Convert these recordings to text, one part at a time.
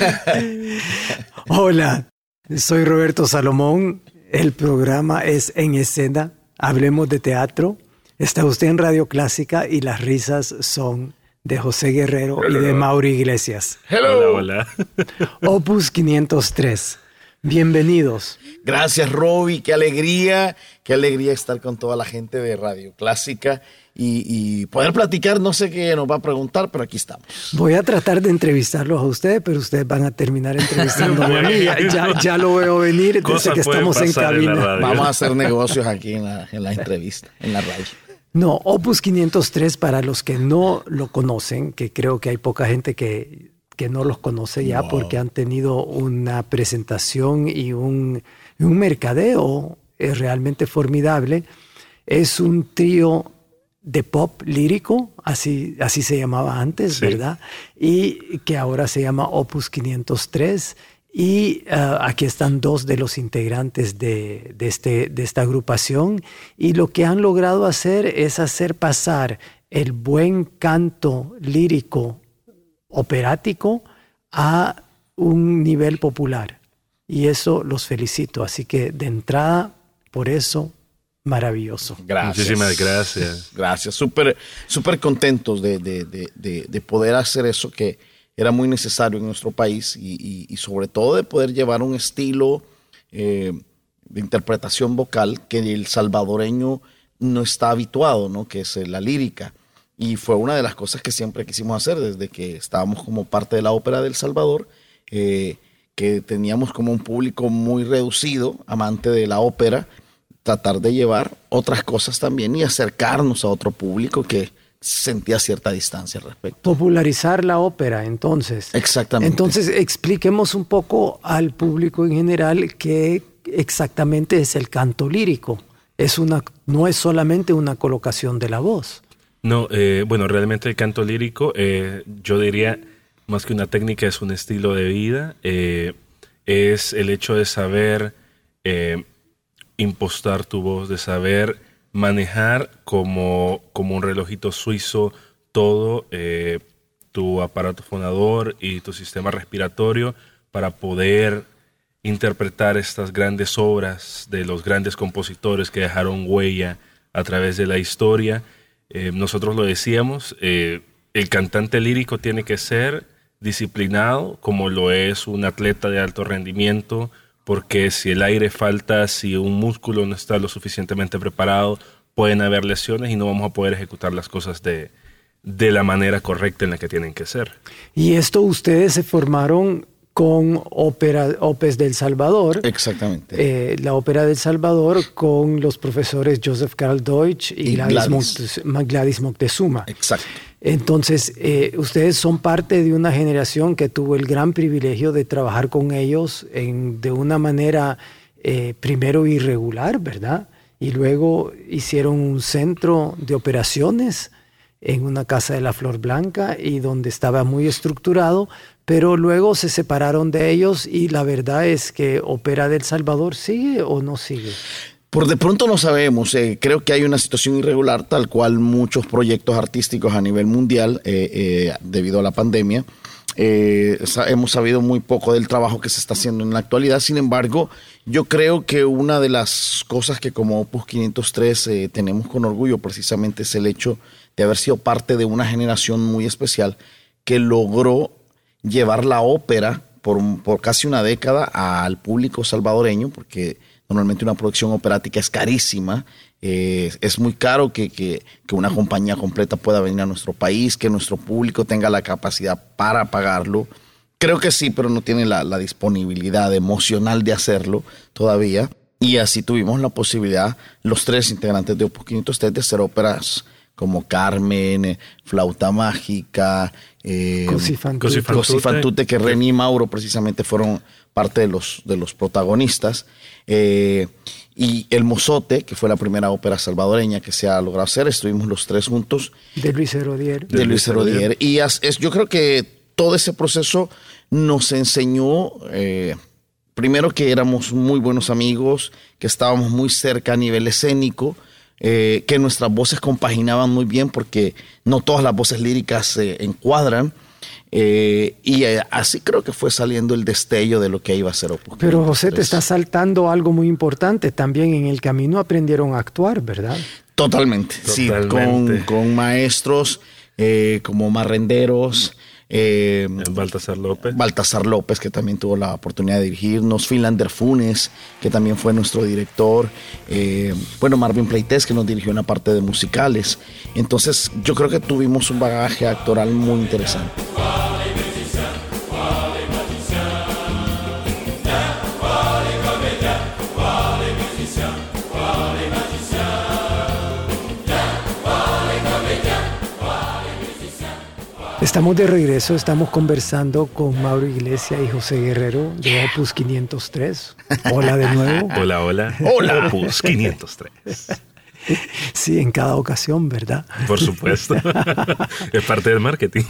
Hola, soy Roberto Salomón. El programa es En Escena. Hablemos de teatro. Está usted en Radio Clásica y las risas son de José Guerrero y de Mauri Iglesias. Hola, hola. Opus 503. Bienvenidos. Gracias, Roby. Qué alegría, qué alegría estar con toda la gente de Radio Clásica y, poder platicar. No sé qué nos va a preguntar, pero aquí estamos. Voy a tratar de entrevistarlos a ustedes, pero ustedes van a terminar entrevistándome a mí. Ya, lo veo venir desde que estamos en cabina. Vamos a hacer negocios aquí en la, en la entrevista, en la radio. No, Opus 503, para los que no lo conocen, que creo que hay poca gente que, que no los conoce ya porque han tenido una presentación y un, un mercadeo eh, realmente formidable, es un trío de pop lírico, así, así se llamaba antes, ¿verdad? Y que ahora se llama Opus 503. Y eh, aquí están dos de los integrantes de, este, de esta agrupación. Y lo que han logrado hacer es hacer pasar el buen canto lírico operático a un nivel popular. Y eso los felicito. Así que de entrada, por eso maravilloso. Gracias. Muchísimas gracias. Gracias. Súper súper contentos de, de, de, de, poder hacer eso que era muy necesario en nuestro país y, y, sobre todo de poder llevar un estilo eh, de interpretación vocal que el salvadoreño no está habituado, ¿no? que es la lírica. Y fue una de las cosas que siempre quisimos hacer desde que estábamos como parte de la ópera del Salvador. Eh, que teníamos como un público muy reducido, amante de la ópera, tratar de llevar otras cosas también y acercarnos a otro público que sentía cierta distancia al respecto. Popularizar la ópera, entonces. Exactamente. Entonces, expliquemos un poco al público en general qué exactamente es el canto lírico. Es una, no es solamente una colocación de la voz. No, eh, bueno, realmente el canto lírico, eh, yo diría, más que una técnica, es un estilo de vida. Eh, es el hecho de saber impostar tu voz, de saber manejar como, como un relojito suizo todo eh, tu aparato fonador y tu sistema respiratorio para poder interpretar estas grandes obras de los grandes compositores que dejaron huella a través de la historia. Eh, nosotros lo decíamos, eh, el cantante lírico tiene que ser disciplinado como lo es un atleta de alto rendimiento, porque si el aire falta, si un músculo no está lo suficientemente preparado, pueden haber lesiones y no vamos a poder ejecutar las cosas de, de la manera correcta en la que tienen que ser. Y esto ustedes se formaron con ópera, Opes del Salvador. Exactamente. Eh, la Ópera del Salvador con los profesores Joseph Carl Deutsch y, Gladys, Gladys. Moctezuma. Exacto. Entonces, eh, ustedes son parte de una generación que tuvo el gran privilegio de trabajar con ellos en, de una manera eh, primero irregular, ¿verdad? Y luego hicieron un centro de operaciones en una casa de la Flor Blanca y donde estaba muy estructurado, pero luego se separaron de ellos y la verdad es que Opera del Salvador sigue o no sigue. Por de pronto no sabemos, eh, creo que hay una situación irregular tal cual muchos proyectos artísticos a nivel mundial eh, eh, debido a la pandemia. hemos sabido muy poco del trabajo que se está haciendo en la actualidad, sin embargo, yo creo que una de las cosas que como Opus 503 tenemos con orgullo precisamente es el hecho de haber sido parte de una generación muy especial que logró llevar la ópera por, por casi una década al público salvadoreño, porque Normalmente una producción operática es carísima, eh, es muy caro que, que, que, una compañía completa pueda venir a nuestro país, que nuestro público tenga la capacidad para pagarlo. Creo que sí, pero no tiene la, disponibilidad emocional de hacerlo todavía. Y así tuvimos la posibilidad, los tres integrantes de Opus 503, de hacer óperas como Carmen, eh, Flauta Mágica, eh, que Reni y Mauro precisamente fueron parte de los, de los protagonistas. Eh, y El Mozote, que fue la primera ópera salvadoreña que se ha logrado hacer, estuvimos los tres juntos. De Luis Herodier. De, Luis Herodier. Y as- es, yo creo que todo ese proceso nos enseñó, eh, primero que éramos muy buenos amigos, que estábamos muy cerca a nivel escénico, eh, que nuestras voces compaginaban muy bien porque no todas las voces líricas se encuadran. eh, y eh, así creo que fue saliendo el destello de lo que iba a ser Opus Pero José, te 503. está saltando algo muy importante. También en el camino aprendieron a actuar, ¿verdad? Totalmente, sí, con, con maestros eh, como marrenderos, eh, Baltasar López. Baltasar López, que también tuvo la oportunidad de dirigirnos, Finlander Funes, que también fue nuestro director, eh, bueno, Marvin Pleites, que nos dirigió una parte de musicales. Entonces, yo creo que tuvimos un bagaje actoral muy interesante. Estamos de regreso, estamos conversando con Mauro Iglesias y José Guerrero de Opus 503. Hola de nuevo. Hola, hola. Hola. Opus 503. Sí, en cada ocasión, ¿verdad? Por supuesto. es parte del marketing.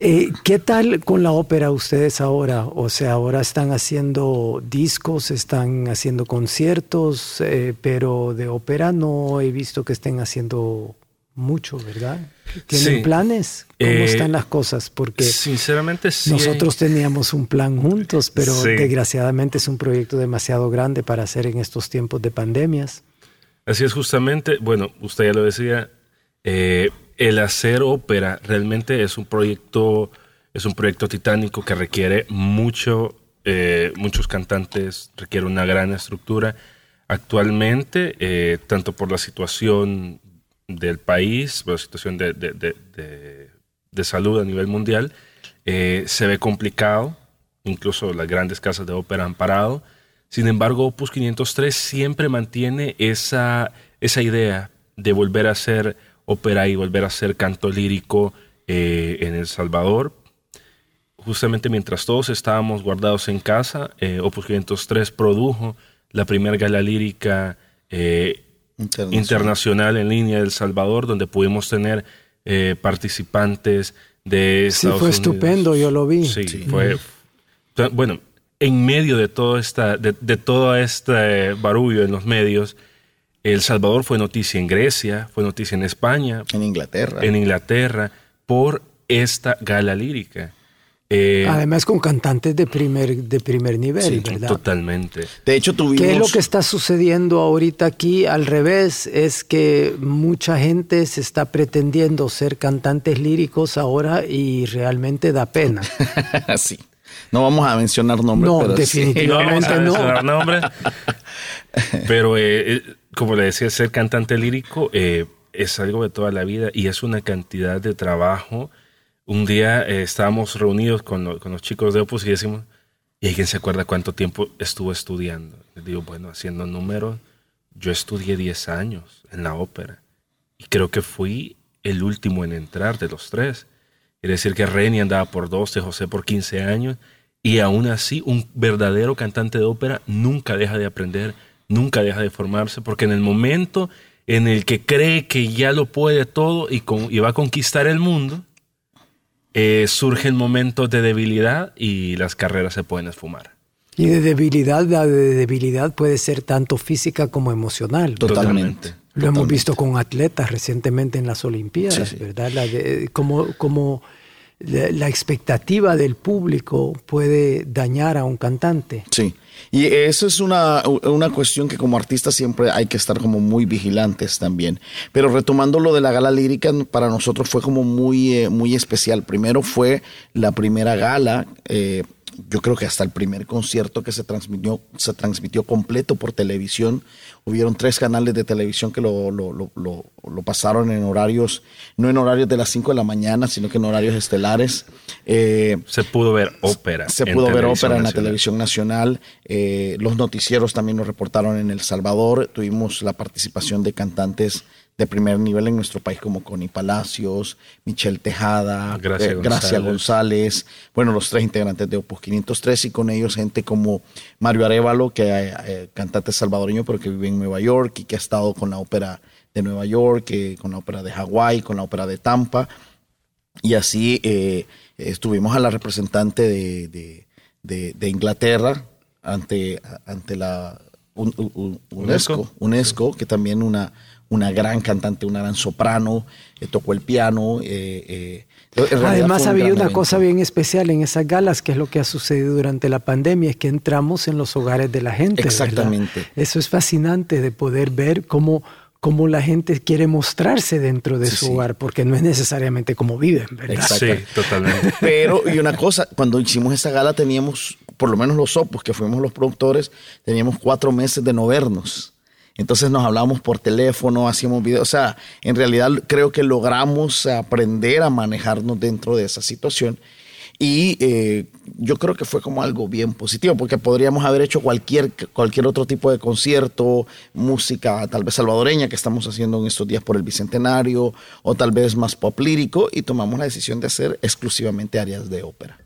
Eh, ¿Qué tal con la ópera ustedes ahora? O sea, ahora están haciendo discos, están haciendo conciertos, eh, pero de ópera no he visto que estén haciendo mucho, ¿verdad? ¿Tienen Sí. planes? ¿Cómo Eh, están las cosas? Porque Sinceramente, sí. nosotros teníamos un plan juntos, pero Sí. desgraciadamente es un proyecto demasiado grande para hacer en estos tiempos de pandemias. Así es, justamente, bueno, usted ya lo decía, eh, el hacer ópera realmente es un proyecto, es un proyecto titánico que requiere mucho, eh, muchos cantantes, requiere una gran estructura. Actualmente, tanto por la situación del país, la situación de, de- de- de- salud a nivel mundial, eh, se ve complicado, incluso las grandes casas de ópera han parado. Sin embargo, Opus 503 siempre mantiene esa, esa idea de volver a hacer ópera y volver a hacer canto lírico eh, en El Salvador. Justamente mientras todos estábamos guardados en casa, eh, Opus 503 produjo la primera gala lírica eh, Internacional. internacional en línea de El Salvador, donde pudimos tener eh, participantes de Sí, Estados fue Unidos. estupendo, yo lo vi. Sí, fue. Bueno, en medio de todo, esta, de, de todo este barullo en los medios, El Salvador fue noticia en Grecia, fue noticia en España, En Inglaterra. en Inglaterra, por esta gala lírica. Eh, Además con cantantes de primer, de primer nivel, Sí, ¿verdad? totalmente. de hecho, tuvimos... ¿Qué es lo que está sucediendo ahorita aquí? Al revés, es que mucha gente se está pretendiendo ser cantantes líricos ahora y realmente da pena. sí. No vamos a mencionar nombres, No, pero sí. definitivamente. No vamos a mencionar nombres, pero eh, eh, como le decía, ser cantante lírico eh, es algo de toda la vida y es una cantidad de trabajo. Un día eh, estábamos reunidos con, lo- con los chicos de Opus y decimos, ¿y alguien se acuerda cuánto tiempo estuvo estudiando? Les digo, bueno, haciendo números, yo estudié 10 años en la ópera y creo que fui el último en entrar de los tres. Quiere decir que Reni andaba por 12, José por 15 años y aún así un verdadero cantante de ópera nunca deja de aprender, nunca deja de formarse, porque en el momento en el que cree que ya lo puede todo y va a conquistar el mundo, eh, surgen momentos de debilidad y las carreras se pueden esfumar. Y de debilidad, la de debilidad puede ser tanto física como emocional. Totalmente. Lo hemos visto con atletas recientemente en las Olimpiadas, Sí, sí. ¿verdad? La de- como como la, expectativa del público puede dañar a un cantante. Sí, y eso es una, una cuestión que como artistas siempre hay que estar como muy vigilantes también. Pero retomando lo de la gala lírica, para nosotros fue como muy, eh, muy especial. Primero fue la primera gala eh, yo creo que hasta el primer concierto que se transmitió, se transmitió completo por televisión. Hubieron tres canales de televisión que lo, lo, lo, lo pasaron en horarios, no en horarios de las 5 de la mañana, sino que en horarios estelares. Eh, se pudo ver ópera. Se pudo ver ópera en la televisión nacional. Eh, los noticieros también nos reportaron en El Salvador. Tuvimos la participación de cantantes de primer nivel en nuestro país como Connie Palacios, Michelle Tejada, Gracia, eh, González. bueno, los tres integrantes de Opus 503 y con ellos gente como Mario Arevalo, que es eh, cantante salvadoreño pero que vive en Nueva York y que ha estado con la ópera de Nueva York, eh, con la ópera de Hawái, con la ópera de Tampa. Y así estuvimos a la representante de, de, Inglaterra ante, ante la UNESCO, UNESCO, que también una una gran cantante, una gran soprano, eh, tocó el piano. Eh, eh, Además había una cosa bien especial en esas galas, que es lo que ha sucedido durante la pandemia, es que entramos en los hogares de la gente. Exactamente. Eso es fascinante de poder ver cómo, cómo la gente quiere mostrarse dentro de su hogar, porque no es necesariamente como viven, ¿verdad? Sí, totalmente. Pero, y una cosa, cuando hicimos esa gala teníamos, por lo menos los opus, que fuimos los productores, teníamos cuatro meses de no vernos. Entonces nos hablábamos por teléfono, hacíamos videos. O sea, en realidad creo que logramos aprender a manejarnos dentro de esa situación. Y eh, yo creo que fue como algo bien positivo, porque podríamos haber hecho cualquier, cualquier otro tipo de concierto, música tal vez salvadoreña que estamos haciendo en estos días por el Bicentenario, o tal vez más pop lírico, y tomamos la decisión de hacer exclusivamente áreas de ópera.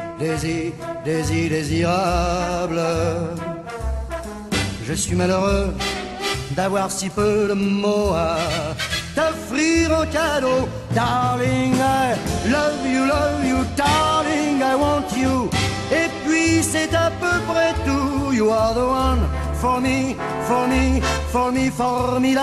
désir, désir, désirable. Je suis malheureux d'avoir si peu de mots à t'offrir en cadeau. Darling, I love you, love you, darling, I want you. Et puis c'est à peu près tout. You are the one for me, for me, for me, formidable.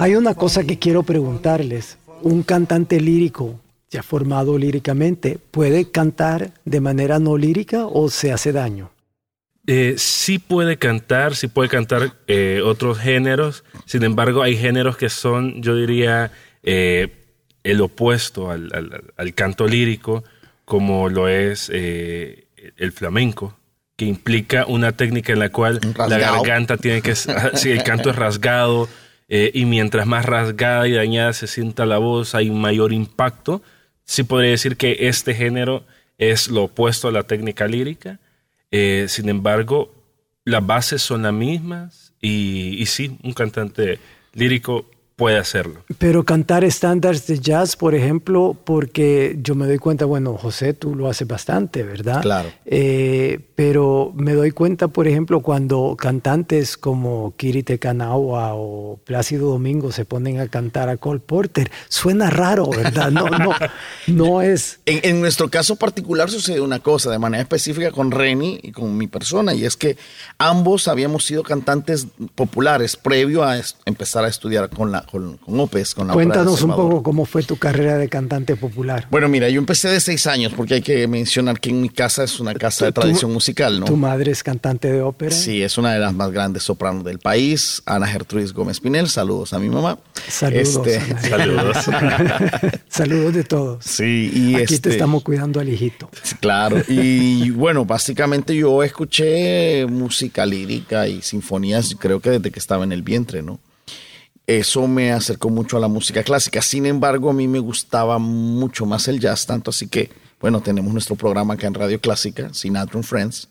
Hay una cosa que quiero preguntarles. un cantante lírico ya formado líricamente puede cantar de manera no lírica o se hace daño? Eh, sí puede cantar, sí puede cantar eh, otros géneros. Sin embargo, hay géneros que son, yo diría, eh, el opuesto al, canto lírico, como lo es el flamenco, que implica una técnica en la cual la garganta tiene que... si el canto es rasgado, eh, y mientras más rasgada y dañada se sienta la voz, hay mayor impacto. Sí podría decir que este género es lo opuesto a la técnica lírica. Eh, sin embargo, las bases son las mismas y, y sí, un cantante lírico puede hacerlo. Pero cantar estándares de jazz, por ejemplo, porque yo me doy cuenta, bueno, José, tú lo haces bastante, ¿verdad? Claro. Eh, pero me doy cuenta, por ejemplo, cuando cantantes como Kirite Kanawa o Plácido Domingo se ponen a cantar a Cole Porter, suena raro, ¿verdad? No, no, no es... En, en nuestro caso particular sucede una cosa, de manera específica con Reni y con mi persona, y es que ambos habíamos sido cantantes populares previo a empezar a estudiar con la con, con Opes, con la Cuéntanos un poco cómo fue tu carrera de cantante popular. Bueno, mira, yo empecé de seis años, porque hay que mencionar que en mi casa es una casa de tradición musical, ¿no? ¿Tu madre es cantante de ópera? Sí, es una de las más grandes sopranos del país, Ana Gertrudis Gómez Pinel. Saludos a mi mamá. Saludos. Este, saludos. saludos de todos. Sí, y Aquí te este, estamos cuidando al hijito. Claro, y bueno, básicamente yo escuché música lírica y sinfonías, creo que desde que estaba en el vientre, ¿no? Eso me acercó mucho a la música clásica. Sin embargo, a mí me gustaba mucho más el jazz, tanto así que, bueno, tenemos nuestro programa acá en Radio Clásica, Sinatra Friends,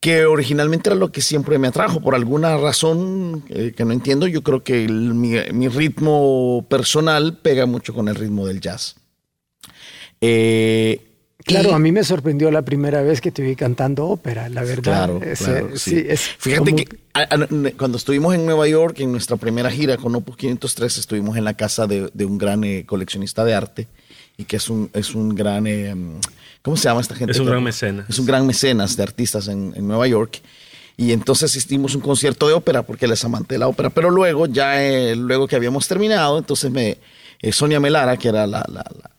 que originalmente era lo que siempre me atrajo. Por alguna razón eh, que no entiendo, yo creo que mi, ritmo personal pega mucho con el ritmo del jazz. Eh, Claro, a mí me sorprendió la primera vez que te vi cantando ópera, la verdad. Claro, claro sí. Fíjate que cuando estuvimos en Nueva York, en nuestra primera gira con Opus 503, estuvimos en la casa de, un gran eh, coleccionista de arte y que es un, es un gran... Eh, ¿Cómo se llama esta gente? Es un gran mecenas. Es un gran mecenas de artistas en, en Nueva York. Y entonces asistimos a un concierto de ópera porque él es amante de la ópera. Pero luego, ya eh, luego que habíamos terminado, entonces me, Sonia Melara, que era la, la, la,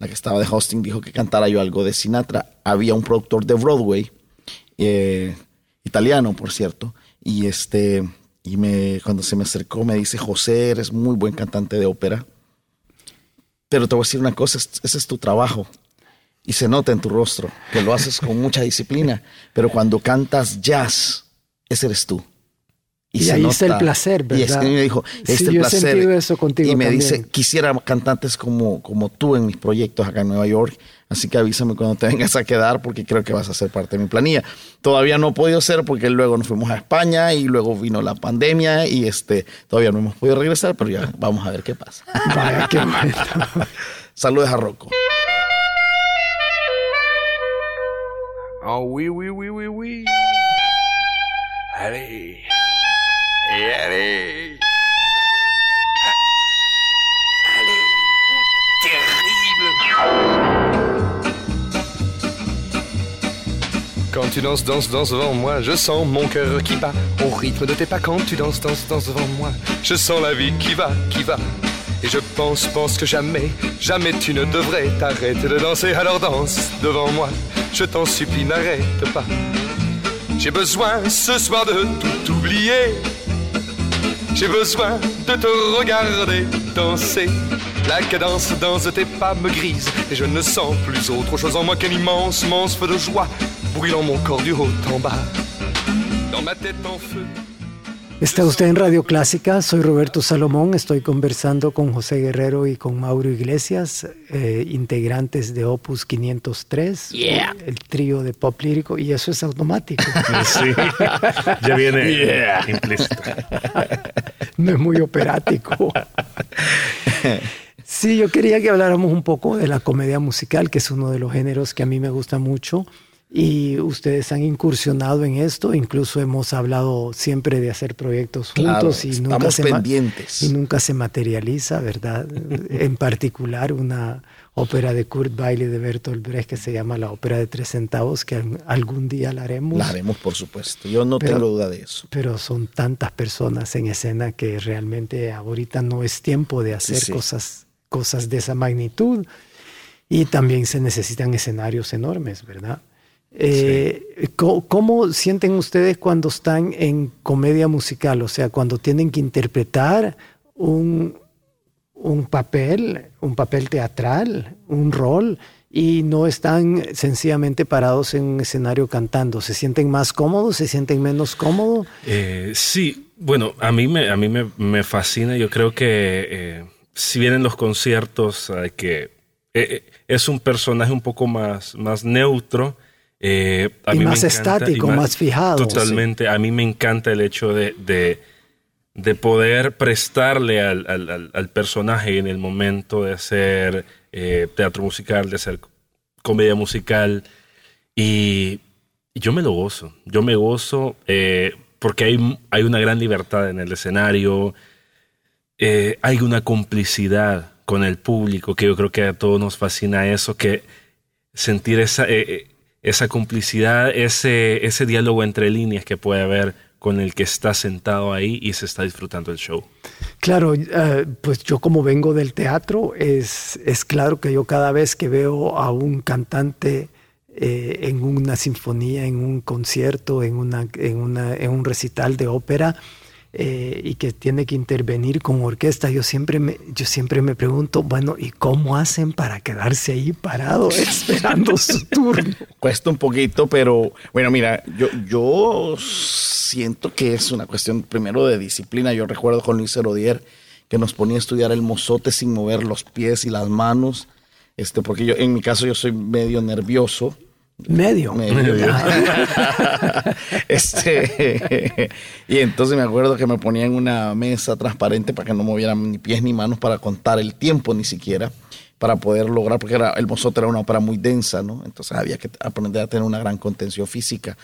que estaba de hosting, dijo que cantara yo algo de Sinatra. Había un productor de Broadway, italiano, por cierto, y este y me cuando se me acercó me dice José eres muy buen cantante de ópera pero te voy a decir una cosa ese es tu trabajo y se nota en tu rostro que lo haces con mucha disciplina pero cuando cantas jazz ese eres tú y, ahí está el placer, ¿verdad? Y es que me dijo, este sí, el placer. eso contigo y me dice, quisiera cantantes como, como tú en mis proyectos acá en Nueva York. Así que avísame cuando te vengas a quedar porque creo que vas a ser parte de mi planilla. Todavía no he podido ser porque luego nos fuimos a España y luego vino la pandemia y este todavía no hemos podido regresar, pero ya vamos a ver qué pasa. Vaya, qué Saludos a Rocco. Oh, oui, oui, oui, oui, oui. Allez. Allez. Allez. Quand tu danses, danses, danses devant moi, je sens mon cœur qui bat au rythme de tes pas. Quand tu danses, danses, danses devant moi, je sens la vie qui va, qui va. Et je pense, pense que jamais, jamais tu ne devrais t'arrêter de danser. Alors danse devant moi, je t'en supplie, n'arrête pas. J'ai besoin ce soir de tout oublier j'ai besoin de te regarder danser. La cadence danse de tes pas me grise et je ne sens plus autre chose en moi qu'un immense, immense de joie brûlant mon corps du haut en bas. Dans ma tête en feu. Está usted en Radio Clásica, soy Roberto Salomón, estoy conversando con José Guerrero y con Mauro Iglesias, eh, integrantes de Opus 503, el trío de pop lírico, y eso es automático. Sí, ya viene implícito. No es muy operático. Sí, yo quería que habláramos un poco de la comedia musical, que es uno de los géneros que a mí me gusta mucho y ustedes han incursionado en esto, incluso hemos hablado siempre de hacer proyectos juntos y, nunca se pendientes. y nunca se materializa, ¿verdad? en particular una ópera de Kurt Weill de Bertolt Brecht que se llama La Ópera de Tres Centavos, que algún día la haremos. La haremos, por supuesto, yo no tengo duda de eso. Pero son tantas personas en escena que realmente ahorita no es tiempo de hacer Cosas, cosas de esa magnitud y también se necesitan escenarios enormes, ¿verdad? Eh, ¿cómo, sienten ustedes cuando están en comedia musical? O sea, cuando tienen que interpretar un, un papel, un papel teatral, un rol, y no están sencillamente parados en un escenario cantando. ¿Se sienten más cómodos? ¿Se sienten menos cómodos? Eh, sí, bueno, a mí me, a mí me, fascina. Yo creo que eh, si vienen los conciertos, hay que es un personaje un poco más, más neutro eh, y más estático, más, fijado. Totalmente. A mí me encanta el hecho de, de, poder prestarle al, al, personaje en el momento de hacer eh, teatro musical, de hacer comedia musical. Y yo me lo gozo. Yo me gozo eh, porque hay, hay una gran libertad en el escenario. hay una complicidad con el público que yo creo que a todos nos fascina eso, que sentir esa esa complicidad, ese, ese diálogo entre líneas que puede haber con el que está sentado ahí y se está disfrutando el show. Claro, eh, pues yo como vengo del teatro, es, es claro que yo cada vez que veo a un cantante eh, en una sinfonía, en un concierto, en, una, en, una, en un recital de ópera, eh, y que tiene que intervenir con orquesta, yo siempre, me, yo siempre me pregunto, bueno, ¿y cómo hacen para quedarse ahí parado esperando su turno? Cuesta un poquito, pero bueno, mira, yo, yo siento que es una cuestión primero de disciplina. Yo recuerdo con Luis Herodier que nos ponía a estudiar el mozote sin mover los pies y las manos, este, porque yo, en mi caso yo soy medio nervioso Medio. este, y entonces me acuerdo que me ponían una mesa transparente para que no movieran ni pies ni manos para contar el tiempo ni siquiera, para poder lograr, porque era, el Mozote era una ópera muy densa, ¿no? Entonces había que aprender a tener una gran contención física.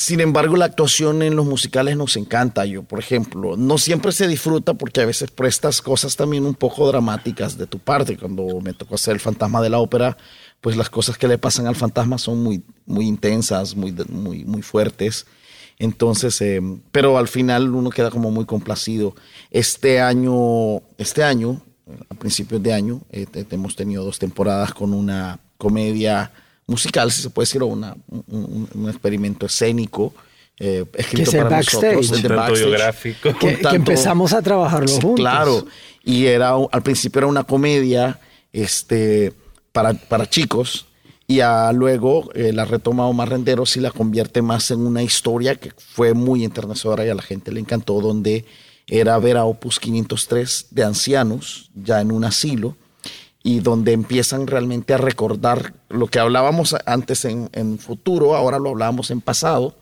Sin embargo, la actuación en los musicales nos encanta. Yo, por ejemplo, no siempre se disfruta porque a veces prestas cosas también un poco dramáticas de tu parte. Cuando me tocó hacer el fantasma de la ópera, pues las cosas que le pasan al fantasma son muy, muy intensas, muy, muy, muy fuertes. Entonces, eh, pero al final uno queda como muy complacido. Este año, este año, a principios de año, eh, hemos tenido dos temporadas con una comedia musical, si se puede decir, o una, un, experimento escénico. Eh, escrito para nosotros, el backstage, que, que, empezamos a trabajarlo juntos. Claro, y era al principio era una comedia este, para, para chicos, y luego eh, la retoma Omar Renderos y la convierte más en una historia que fue muy enternecedora y a la gente le encantó, donde era ver a Opus 503 de ancianos ya en un asilo y donde empiezan realmente a recordar lo que hablábamos antes en, futuro, ahora lo hablábamos en pasado,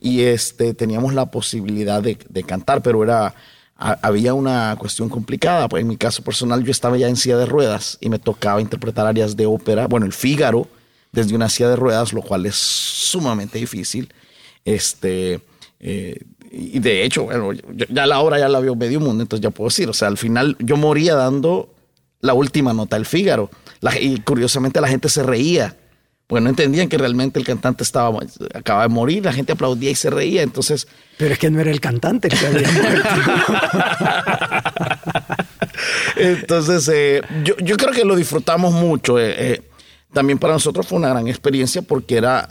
y este, teníamos la posibilidad de, cantar, pero era, había una cuestión complicada. Pues en mi caso personal, yo estaba ya en silla de ruedas y me tocaba interpretar áreas de ópera, bueno, el Fígaro, desde una silla de ruedas, lo cual es sumamente difícil. Este, eh, y de hecho, bueno, ya la obra ya la vio medio mundo, entonces ya puedo decir, o sea, al final yo moría dando la última nota del Fígaro. y curiosamente la gente se reía, porque no entendían que realmente el cantante estaba acaba de morir, la gente aplaudía y se reía, entonces... Pero es que no era el cantante que había muerto. entonces, eh, yo, yo, creo que lo disfrutamos mucho. Eh, eh, también para nosotros fue una gran experiencia porque era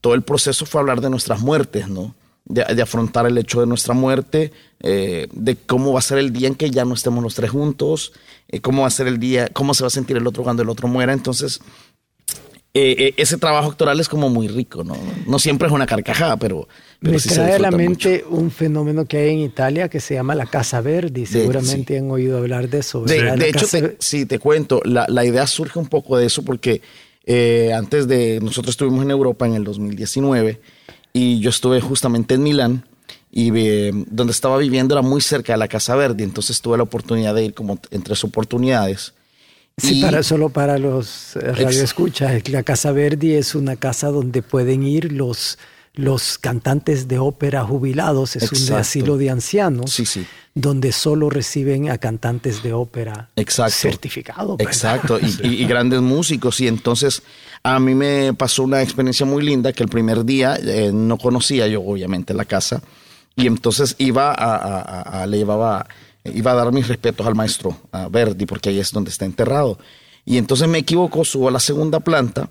todo el proceso fue hablar de nuestras muertes, ¿no? De, afrontar el hecho de nuestra muerte, de cómo va a ser el día en que ya no estemos los tres juntos, eh, cómo va a ser el día, cómo se va a sentir el otro cuando el otro muera. Entonces, eh, eh, ese trabajo actoral es como muy rico, ¿no? No siempre es una carcajada, pero, Me trae a la mente un fenómeno que hay en Italia que se llama la Casa Verdi. Seguramente han oído hablar de eso. De, hecho, sí, te cuento. La, la, idea surge un poco de eso porque antes de. Nosotros estuvimos en Europa en el 2019 y yo estuve justamente en Milán y donde estaba viviendo era muy cerca de la Casa Verde, entonces tuve la oportunidad de ir como en tres oportunidades. Sí, para, solo para los eh, radioescuchas, la Casa Verde es una casa donde pueden ir los, los cantantes de ópera jubilados, es un asilo de ancianos, sí, sí. donde solo reciben a cantantes de ópera Exacto. certificados. Exacto, y, grandes músicos. Y entonces a mí me pasó una experiencia muy linda que el primer día eh, no conocía yo obviamente la casa y entonces iba a, le llevaba, iba a dar mis respetos al maestro a Verdi, porque ahí es donde está enterrado. Y entonces me equivoco, subo a la segunda planta,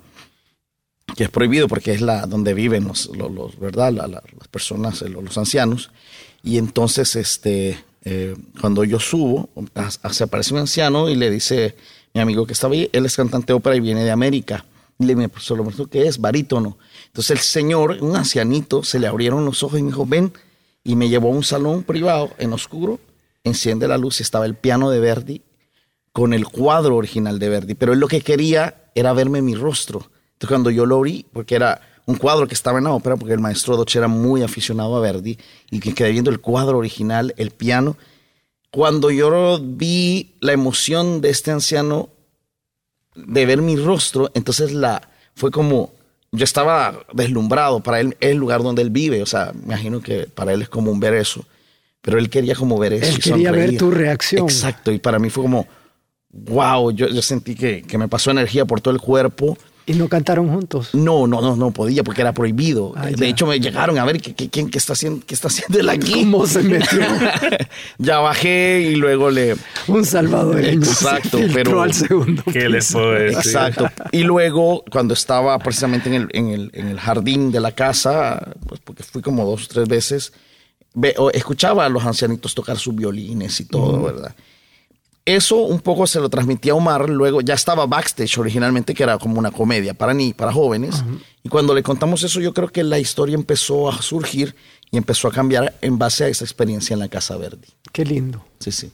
que es prohibido porque es la donde viven los, los, ¿verdad? las personas, los, ancianos. Y entonces, este, eh, cuando yo subo, se aparece un anciano y le dice, mi amigo que estaba ahí, él es cantante de ópera y viene de América. Y le dice, solo ¿qué es? Barítono. Entonces el señor, un ancianito, se le abrieron los ojos y me dijo, ven, y me llevó a un salón privado en oscuro, enciende la luz estaba el piano de Verdi con el cuadro original de Verdi, pero él lo que quería era verme mi rostro. Entonces cuando yo lo vi, porque era un cuadro que estaba en la ópera, porque el maestro Doce era muy aficionado a Verdi y que quedé viendo el cuadro original, el piano, cuando yo vi la emoción de este anciano de ver mi rostro, entonces la fue como yo estaba deslumbrado. Para él es el lugar donde él vive. O sea, me imagino que para él es común ver eso. Pero él quería como ver eso. Él quería ver tu reacción. Exacto. Y para mí fue como, wow, yo, yo sentí que, que me pasó energía por todo el cuerpo. ¿Y no cantaron juntos? No, no, no, no podía porque era prohibido. Ah, de hecho, me llegaron a ver qué, quién qué está haciendo, qué está haciendo él aquí. ¿Cómo se metió? ya bajé y luego le. Un salvador. Exacto, pero. al segundo. ¿Qué le fue? Exacto. Y luego, cuando estaba precisamente en el, en el, en el jardín de la casa, pues porque fui como dos o tres veces, escuchaba a los ancianitos tocar sus violines y todo, ¿verdad? Eso un poco se lo transmitía a Omar, luego ya estaba backstage originalmente, que era como una comedia para ni para jóvenes. Y cuando le contamos eso, yo creo que la historia empezó a surgir y empezó a cambiar en base a esa experiencia en la Casa Verde. Qué lindo. Sí, sí.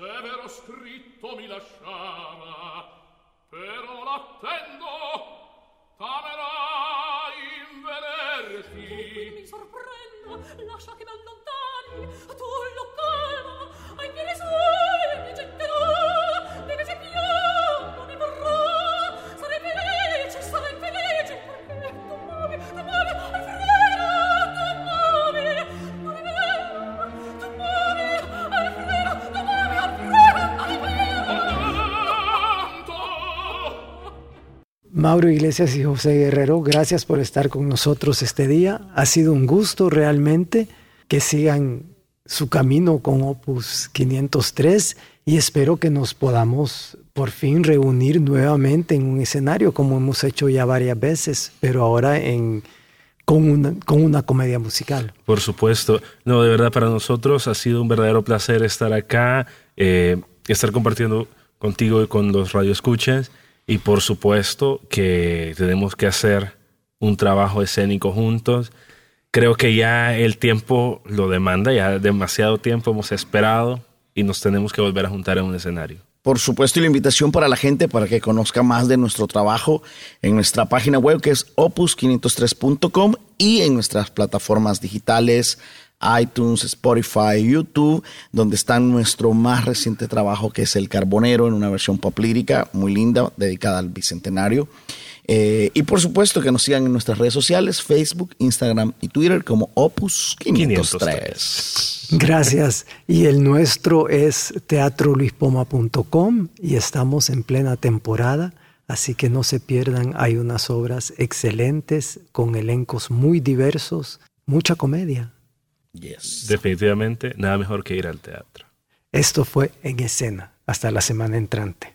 severo scritto mi lasciava, però l'attendo, t'amerà invenerti. Mi sorprendo, lascia che m'allontanare Mauro Iglesias y José Guerrero, gracias por estar con nosotros este día. Ha sido un gusto realmente que sigan su camino con Opus 503 y espero que nos podamos por fin reunir nuevamente en un escenario como hemos hecho ya varias veces, pero ahora en, con, una, con una comedia musical. Por supuesto. No, de verdad para nosotros ha sido un verdadero placer estar acá, eh, estar compartiendo contigo y con los radioescuchas. Y por supuesto que tenemos que hacer un trabajo escénico juntos. Creo que ya el tiempo lo demanda, ya demasiado tiempo hemos esperado y nos tenemos que volver a juntar en un escenario. Por supuesto, y la invitación para la gente para que conozca más de nuestro trabajo en nuestra página web que es opus503.com y en nuestras plataformas digitales iTunes, Spotify, YouTube, donde está nuestro más reciente trabajo que es El Carbonero en una versión pop lírica muy linda dedicada al Bicentenario. Eh, y por supuesto que nos sigan en nuestras redes sociales, Facebook, Instagram y Twitter como Opus 503. Gracias. Y el nuestro es teatroluispoma.com y estamos en plena temporada, así que no se pierdan. Hay unas obras excelentes con elencos muy diversos, mucha comedia. Yes. Definitivamente, nada mejor que ir al teatro. Esto fue en escena. Hasta la semana entrante.